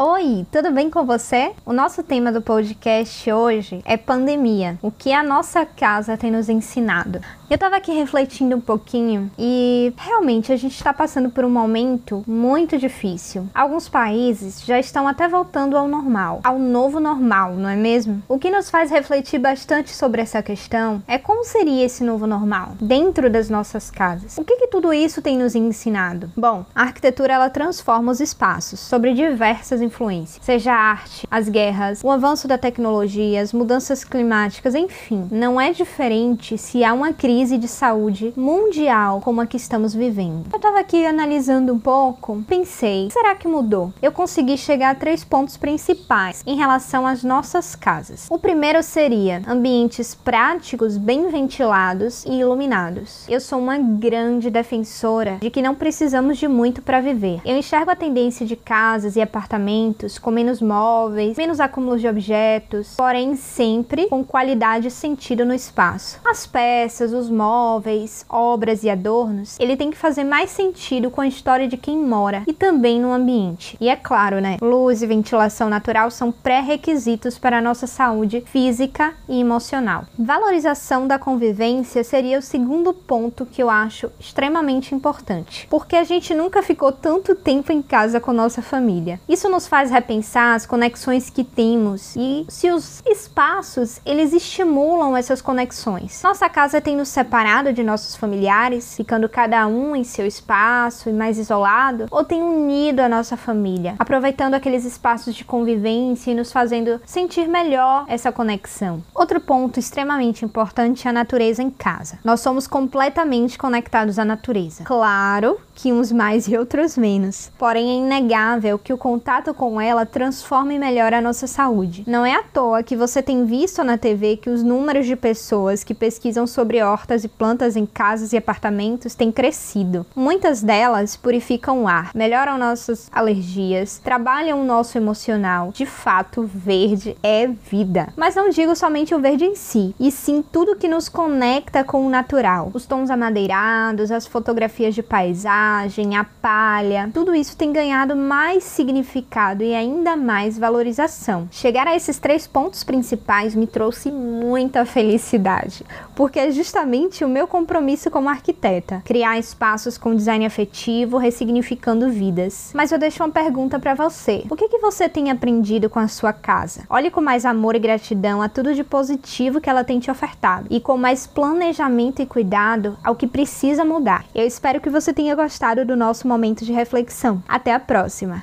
Oi, tudo bem com você? O nosso tema do podcast hoje é pandemia. O que a nossa casa tem nos ensinado? Eu tava aqui refletindo um pouquinho e realmente a gente está passando por um momento muito difícil. Alguns países já estão até voltando ao normal, ao novo normal, não é mesmo? O que nos faz refletir bastante sobre essa questão é como seria esse novo normal dentro das nossas casas. O que, que tudo isso tem nos ensinado? Bom, a arquitetura ela transforma os espaços sobre diversas influências, seja a arte, as guerras, o avanço da tecnologia, as mudanças climáticas, enfim. Não é diferente se há uma crise crise de saúde mundial como a que estamos vivendo. Eu estava aqui analisando um pouco, pensei, será que mudou? Eu consegui chegar a três pontos principais em relação às nossas casas. O primeiro seria ambientes práticos, bem ventilados e iluminados. Eu sou uma grande defensora de que não precisamos de muito para viver. Eu enxergo a tendência de casas e apartamentos com menos móveis, menos acúmulos de objetos, porém sempre com qualidade e sentido no espaço. As peças, os móveis, obras e adornos, ele tem que fazer mais sentido com a história de quem mora e também no ambiente. E é claro, né? Luz e ventilação natural são pré-requisitos para a nossa saúde física e emocional. Valorização da convivência seria o segundo ponto que eu acho extremamente importante, porque a gente nunca ficou tanto tempo em casa com nossa família. Isso nos faz repensar as conexões que temos e se os espaços eles estimulam essas conexões. Nossa casa tem nos separado de nossos familiares, ficando cada um em seu espaço e mais isolado, ou tem unido a nossa família, aproveitando aqueles espaços de convivência e nos fazendo sentir melhor essa conexão. Outro ponto extremamente importante é a natureza em casa. Nós somos completamente conectados à natureza. Claro que uns mais e outros menos. Porém, é inegável que o contato com ela transforma e melhora a nossa saúde. Não é à toa que você tem visto na TV que os números de pessoas que pesquisam sobre hortas e plantas em casas e apartamentos têm crescido. Muitas delas purificam o ar, melhoram nossas alergias, trabalham o nosso emocional. De fato, verde é vida. Mas não digo somente o verde em si, e sim tudo que nos conecta com o natural. Os tons amadeirados, as fotografias de paisagem, a palha, tudo isso tem ganhado mais significado e ainda mais valorização. Chegar a esses três pontos principais me trouxe muita felicidade, porque é justamente o meu compromisso como arquiteta, criar espaços com design afetivo, ressignificando vidas. Mas eu deixo uma pergunta para você. O que, que você tem aprendido com a sua casa? Olhe com mais amor e gratidão a tudo de positivo que ela tem te ofertado e com mais planejamento e cuidado ao que precisa mudar. Eu espero que você tenha gostado gostado do nosso momento de reflexão. Até a próxima!